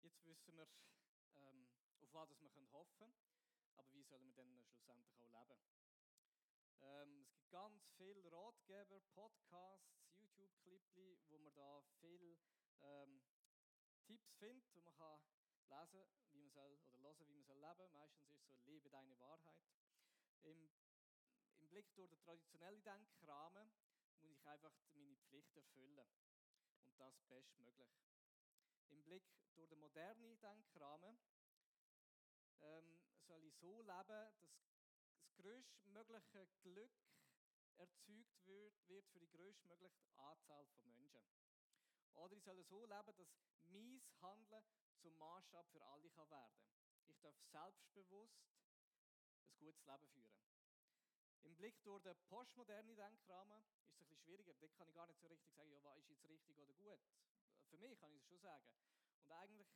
Jetzt wissen wir, ähm, auf was wir hoffen können. aber wie sollen wir dann schlussendlich auch leben? Ähm, es gibt ganz viele Ratgeber, Podcasts, YouTube-Clipli, wo man da viel ähm, Tipps findet, wo man kann lesen, wie man soll oder hören, wie man soll leben. Meistens ist es so lebe deine Wahrheit. Im, Im Blick durch den traditionellen Denkrahmen muss ich einfach meine Pflicht erfüllen und das bestmöglich. Im Blick durch den modernen Denkrahmen ähm, soll ich so leben, dass das größtmögliche Glück erzeugt wird, wird für die größtmögliche Anzahl von Menschen. Oder ich soll so leben, dass mein Handeln zum Maßstab für alle kann werden Ich darf selbstbewusst ein gutes Leben führen. Im Blick durch den postmodernen Denkrahmen ist es ein bisschen schwieriger. Da kann ich gar nicht so richtig sagen, ja, was ist jetzt richtig oder gut. Für mich kann ich es schon sagen. Und eigentlich,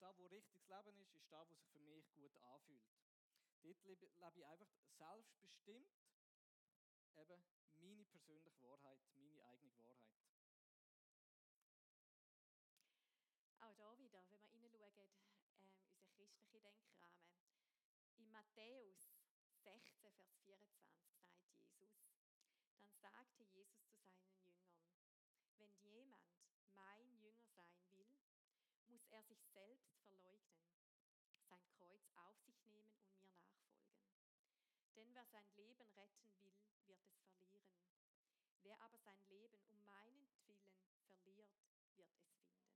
da wo richtiges Leben ist, ist da, wo sich für mich gut anfühlt. Dort lebe ich einfach selbstbestimmt eben meine persönliche Wahrheit, meine eigene Wahrheit. Auch da wieder, wenn wir hineinschauen, ähm, unsere christliche Denkrahmen. In Matthäus 16, Vers 24 sagt Jesus, dann sagte Jesus zu seinen Jüngern, wenn jemand mein Jünger sein will, muss er sich selbst verleugnen, sein Kreuz auf sich nehmen und mir nachfolgen. Denn wer sein Leben retten will, wird es verlieren. Wer aber sein Leben um meinetwillen verliert, wird es finden.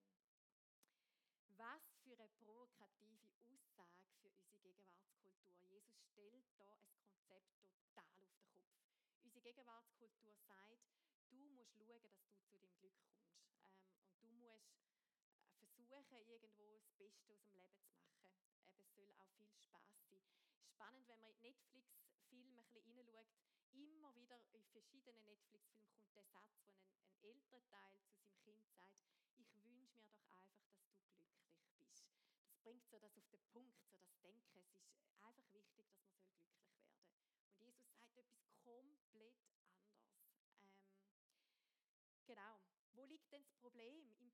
Was für eine provokative Aussage für unsere Gegenwartskultur. Jesus stellt da ein Konzept total auf den Kopf. Unsere Gegenwartskultur sagt, du musst schauen, dass du zu dem Glück kommst. Ähm, und du musst versuchen, irgendwo das Beste aus dem Leben zu machen. Eben, es soll auch viel Spaß sein. Spannend, wenn man in Netflix-Filme ein bisschen hineinschaut, immer wieder in verschiedenen Netflix-Filmen kommt der Satz, wo ein, ein Teil zu seinem Kind sagt, ich wünsche mir doch einfach, dass du glücklich bist. Das bringt so das auf den Punkt, so das Denken. Es ist einfach wichtig, dass man glücklich werden soll. Und Jesus sagt etwas komplett anderes. Ähm, genau. Wo liegt denn das Problem in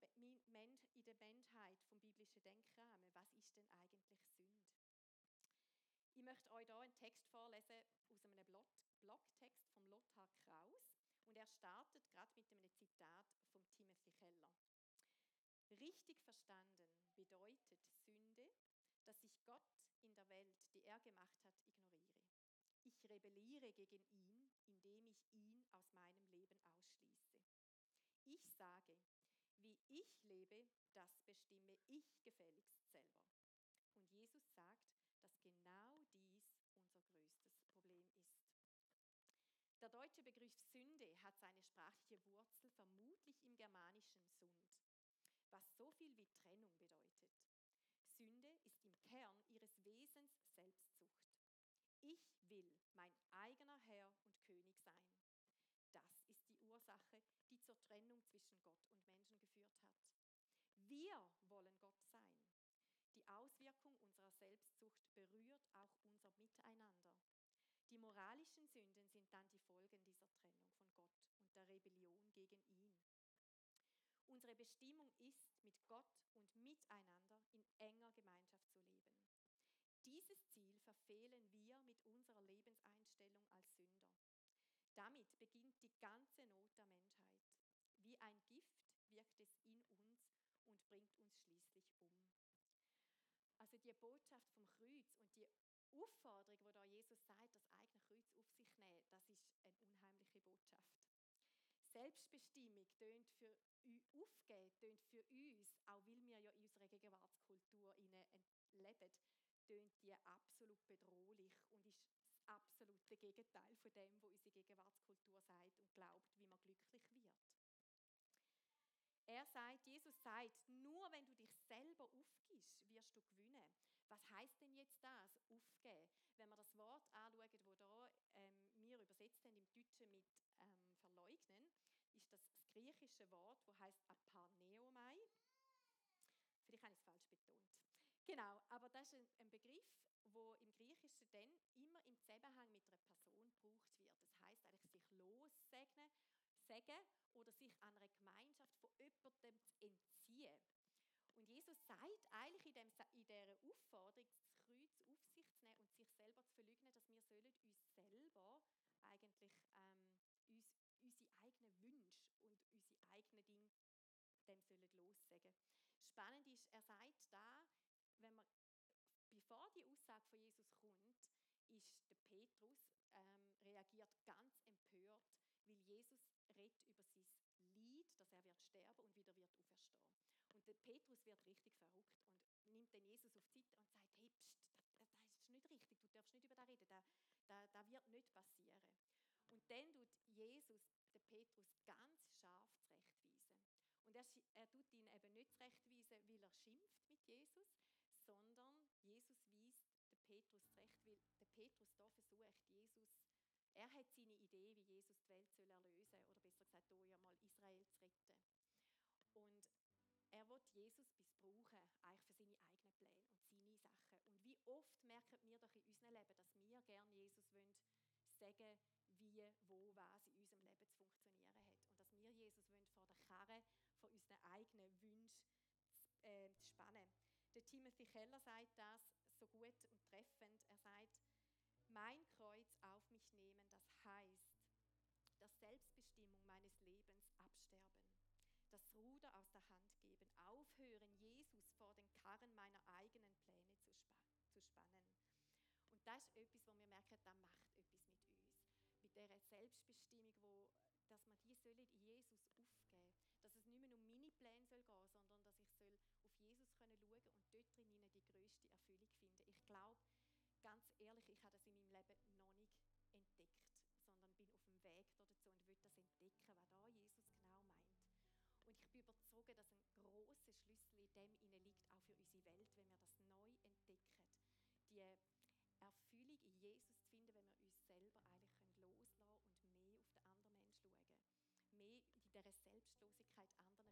der Menschheit vom biblischen Denkrahmen? Was ist denn eigentlich Sünde? Ich möchte euch hier einen Text vorlesen aus einem Blogtext vom Lothar Kraus. Und er startet gerade mit einem Zitat von Timothy Keller. Richtig verstanden bedeutet Sünde, dass ich Gott in der Welt, die er gemacht hat, ignoriere. Ich rebelliere gegen ihn, indem ich ihn aus meinem Leben ausschließe. Ich sage, wie ich lebe, das bestimme ich gefälligst selber. Und Jesus sagt, dass genau dies unser größtes Problem ist. Der deutsche Begriff Sünde hat seine sprachliche Wurzel vermutlich im germanischen Sund, was so viel wie Trennung bedeutet. Sünde ist im Kern ihres Wesens Selbstsucht. Ich will mein eigener Herr und König sein. Das ist die Ursache, die zur Trennung zwischen Gott und Menschen geführt hat. Wir wollen Gott sein. Die Auswirkung unserer Selbstsucht berührt auch unser Miteinander. Die moralischen Sünden sind dann die Folgen dieser Trennung von Gott und der Rebellion gegen ihn. Unsere Bestimmung ist, mit Gott und miteinander in enger Gemeinschaft zu leben. Dieses Ziel verfehlen wir mit unserer Lebenseinstellung als Sünder. Damit beginnt die ganze Not der Menschheit. Wie ein Gift wirkt es in uns und bringt uns schließlich um. Also die Botschaft vom Kreuz und die Aufforderung, wo da Jesus sagt, das eigene Kreuz auf sich nehmen, das ist eine unheimliche Botschaft. Selbstbestimmung tönt für aufgeben, tönt für uns, auch weil wir ja in unserer Gegenwartskultur leben, tönt die absolut bedrohlich und ist das absolute Gegenteil von dem, was unsere Gegenwartskultur sagt und glaubt, wie man glücklich wird. Er sagt, Jesus sagt, nur wenn du dich selber aufgibst, wirst du gewinnen. Was heißt denn jetzt das, aufgeben? Wenn wir das Wort anschauen, wo da ähm, übersetzt haben im Deutschen mit ähm, verleugnen, ist das das griechische Wort, wo heißt apaneomai. Vielleicht habe ich es falsch betont. Genau, aber das ist ein Begriff, wo im Griechischen dann immer im Zusammenhang mit einer Person gebraucht wird. Das heißt eigentlich sich lossegnen, sagen oder sich an einer Gemeinschaft von jemandem zu entziehen. Und Jesus sagt eigentlich in, dem, in dieser Aufforderung, das Kreuz auf sich zu nehmen und sich selber zu verleugnen, dass wir sollen uns selber eigentlich ähm, uns, unsere eigenen Wünsche und unsere eigenen Dinge dem sollen lossagen. Spannend ist, er sagt da, wenn man bevor die Aussage von Jesus kommt, ist der Petrus ähm, reagiert ganz empört, weil Jesus redet über sein Leid, dass er wird sterben und wieder wird auferstehen. Und der Petrus wird richtig verrückt und nimmt den Jesus auf die Seite und sagt, hey, pst, das, das ist nicht richtig, du darfst nicht über das reden, das, das, das wird nicht passieren. Und dann tut Jesus den Petrus ganz scharf zurechtweisen. Und er, er tut ihn eben nicht zurechtweisen, weil er schimpft mit Jesus, sondern Jesus weist den Petrus zurecht, weil der Petrus da versucht, Jesus, er hat seine Idee, wie Jesus die Welt soll erlösen oder besser gesagt, hier ja mal Israel zu retten. Und er wird Jesus missbrauchen, eigentlich für seine eigenen Pläne und seine Sachen. Und wie oft merken wir doch in unserem Leben, dass wir gerne Jesus wollen, sagen, wie, wo, was in unserem Leben zu funktionieren hat. Und dass wir Jesus wollen vor der Karre von unseren eigenen Wünschen äh, spannen. Der Timothy Keller sagt das so gut und treffend. Er sagt, mein Kreuz auf mich nehmen, das heißt, das Selbstbestimmung meines Lebens absterben, das Ruder aus der Hand geben, aufhören, Jesus vor den Karren meiner eigenen Pläne zu, zu spannen. Und das ist etwas, wo wir merken, das macht etwas mit uns. Mit dieser Selbstbestimmung, wo, dass wir die sollen in Jesus aufgeben Dass es nicht mehr um Pläne soll gehen sondern dass ich soll auf Jesus können schauen und dort drinnen die größte Erfüllung finden. Ich glaube, ganz ehrlich, ich habe das in meinem Leben noch nicht entdeckt, sondern bin auf dem Weg dazu und will das entdecken, was da Jesus genau meint. Und ich bin überzeugt, dass ein großer Schlüssel in dem liegt, auch für unsere Welt, wenn wir das neu entdecken. Die Erfüllung in Jesus zu finden, wenn wir uns selber eigentlich loslassen und mehr auf den anderen Menschen schauen. Mehr in dieser Selbstlosigkeit anderen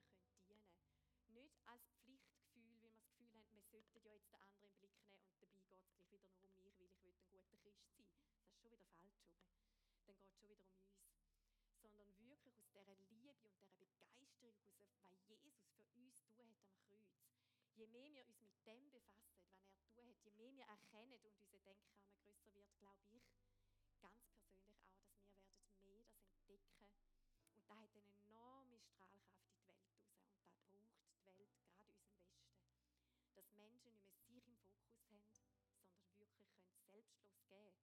Nicht als Pflichtgefühl, weil wir das Gefühl haben, wir sollten ja jetzt den anderen im Blick nehmen und dabei geht es gleich wieder nur um mich, weil ich will ein guter Christ sein. Das ist schon wieder falsch. Oder? Dann geht es schon wieder um uns sondern wirklich aus dieser Liebe und dieser Begeisterung, aus, was Jesus für uns tun hat am Kreuz. Je mehr wir uns mit dem befassen, was er tun hat, je mehr wir erkennen und unser Denkrahmen größer wird, glaube ich, ganz persönlich auch, dass wir werden mehr das entdecken und da hat eine enorme Strahlkraft haben, sondern wirklich können selbstlos gehen.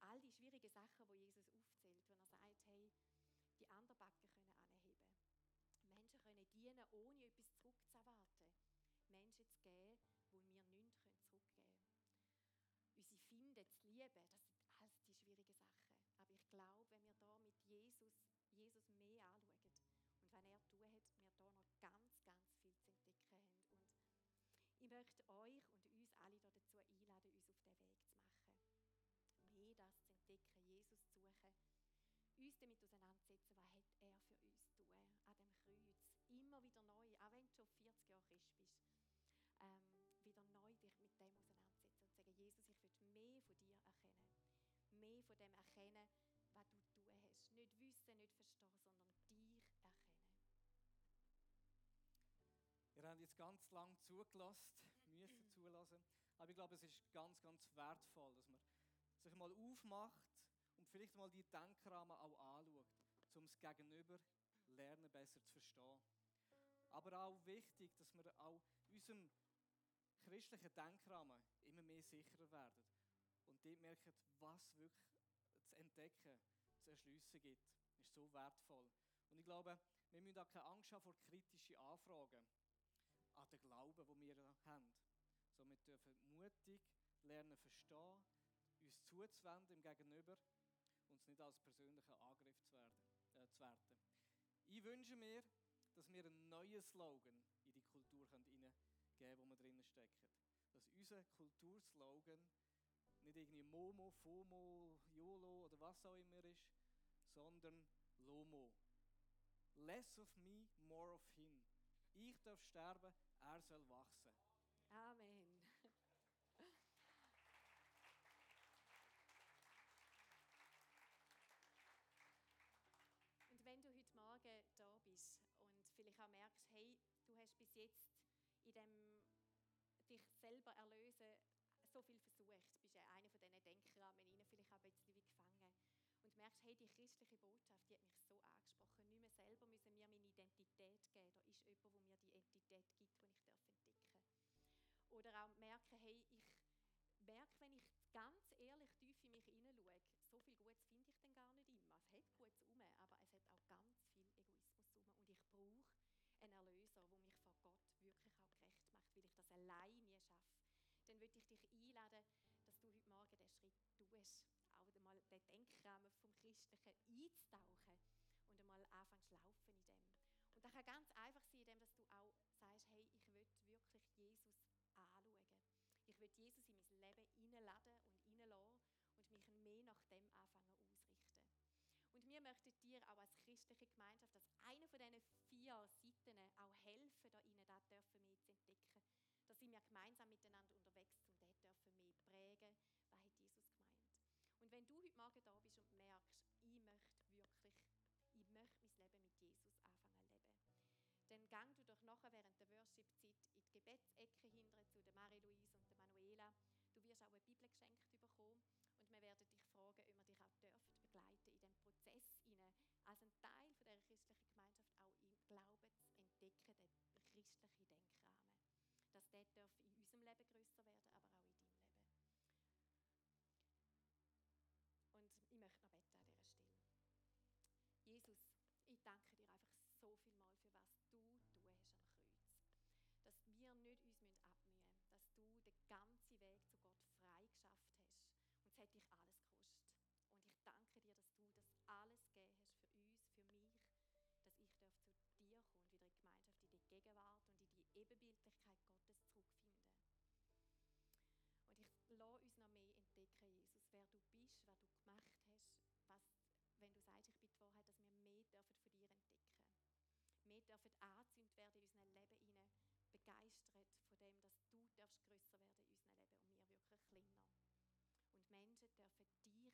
All die schwierigen Sachen, die Jesus aufzählt, wenn er sagt, hey, die anderen Backen können anheben. Menschen können dienen, ohne etwas zurückzuerwarten. Menschen zu geben, wo wir nichts zurückgeben können. Unsere Finden zu lieben, das sind alles die schwierigen Sachen. Aber ich glaube, wenn wir da mit Jesus, Jesus mehr anschauen und wenn er tun hat, wir da noch ganz, ganz viel zu entdecken haben. Und ich möchte euch und uns alle dazu einladen, uns auf den Weg zu machen. Mehr das zu entdecken, Jesus zu suchen uns damit auseinandersetzen, was hat er für uns tun an dem Kreuz. Immer wieder neu, auch wenn du schon 40 Jahre Christ bist, ähm, wieder neu dich mit dem auseinandersetzen und sagen, Jesus, ich will mehr von dir erkennen. Mehr von dem erkennen, was du zu tun hast. Nicht wissen, nicht verstehen, sondern dich erkennen. Ihr habt jetzt ganz lang zugelassen, [CLEARS THROAT] müssen zulassen. Aber ich glaube, es ist ganz, ganz wertvoll, dass man sich mal aufmacht vielleicht mal die Denkrahmen auch anschaut, um das Gegenüber lernen besser zu verstehen. Aber auch wichtig, dass wir auch unserem christlichen Denkrahmen immer mehr sicherer werden und dort merken, was wirklich zu entdecken, zu erschliessen gibt, ist so wertvoll. Und ich glaube, wir müssen auch keine Angst haben vor kritischen Anfragen an den Glauben, den wir haben. So, wir dürfen mutig lernen, verstehen, uns zuzuwenden im Gegenüber es nicht als persönlicher Angriff zu, werden, äh, zu werten. Ich wünsche mir, dass wir einen neuen Slogan in die Kultur hineingeben können, wo wir drinnen stecken. Dass unser Kulturslogan nicht irgendwie Momo, FOMO, YOLO oder was auch immer ist, sondern LOMO. Less of me, more of him. Ich darf sterben, er soll wachsen. Amen. wenn du heute Morgen da bist und vielleicht auch merkst, hey, du hast bis jetzt in dem dich selber erlösen so viel versucht, bist ja einer von diesen Denkrahmen rein, vielleicht auch ein bisschen wie gefangen. Und merkst, hey, die christliche Botschaft, die hat mich so angesprochen. Nicht mehr selber müssen mir meine Identität geben. Da ist jemand, der mir die Identität gibt, die ich entdecken darf. Oder auch merken, hey, ich merke, wenn ich ganz ehrlich tief in mich hineinschaue, so viel Gutes finde ich dann gar nicht immer. Es hat Gutes um, aber es hat auch ganz viel Egoismus um. Und ich brauche einen Erlöser, der mich vor Gott wirklich auch gerecht macht, weil ich das alleine schaffe. Dann würde ich dich einladen, dass du heute Morgen den Schritt tust, auch einmal den Denkrahmen vom Christlichen einzutauchen und einmal anfängst zu laufen in dem. Und das kann ganz einfach sein, indem dass du auch sagst, hey, ich will wirklich Jesus anschauen. Ich will Jesus in mein Leben hineinladen und hineinlassen und mich mehr nach dem anfangen ausrichten. Und wir möchten dir auch als christliche Gemeinschaft, als eine von diesen vier Seiten auch helfen, da ihnen das dürfen mehr zu entdecken. Da sind wir gemeinsam miteinander unterwegs und dort dürfen wir prägen, was hat Jesus gemeint. Und wenn du heute Morgen da bist und merkst, ich möchte wirklich, ich möchte mein Leben mit Jesus anfangen leben, dann gang du doch nachher während der Worship-Zeit in die Gebetsecke hinter zu der Marie-Louise und der Manuela. Du wirst auch eine Bibel geschenkt bekommen und wir werden dich fragen, ob wir dich auch dürfen begleiten in diesem Prozess, als ein Teil von der christlichen Gemeinschaft auch im Glauben zu entdecken, den christlichen Denkrahmen. Der darf in unserem Leben größer werden, aber auch in deinem Leben. Und ich möchte noch beten an dieser Stelle. Jesus, ich danke dir einfach so viel mal für was du tun hast am Kreuz. Dass wir nicht uns abmühen müssen, dass du den ganzen Weg zu Gott frei geschafft hast. Und es hat dich alles gekostet. Und ich danke dir, dass du das alles gegeben hast für uns, für mich, dass ich darf zu dir kommen und wieder in die Gemeinschaft, in die Gegenwart und in die Ebenbildlichkeit Gottes ich bin die Wahrheit, dass wir mehr von dir entdecken. dürfen. Mehr dürfen angezündet werden in unserem Leben hinein, begeistert von dem, dass du darfst grösser werden in unserem Leben und wir wirklich kleiner. Und Menschen dürfen dich erkennen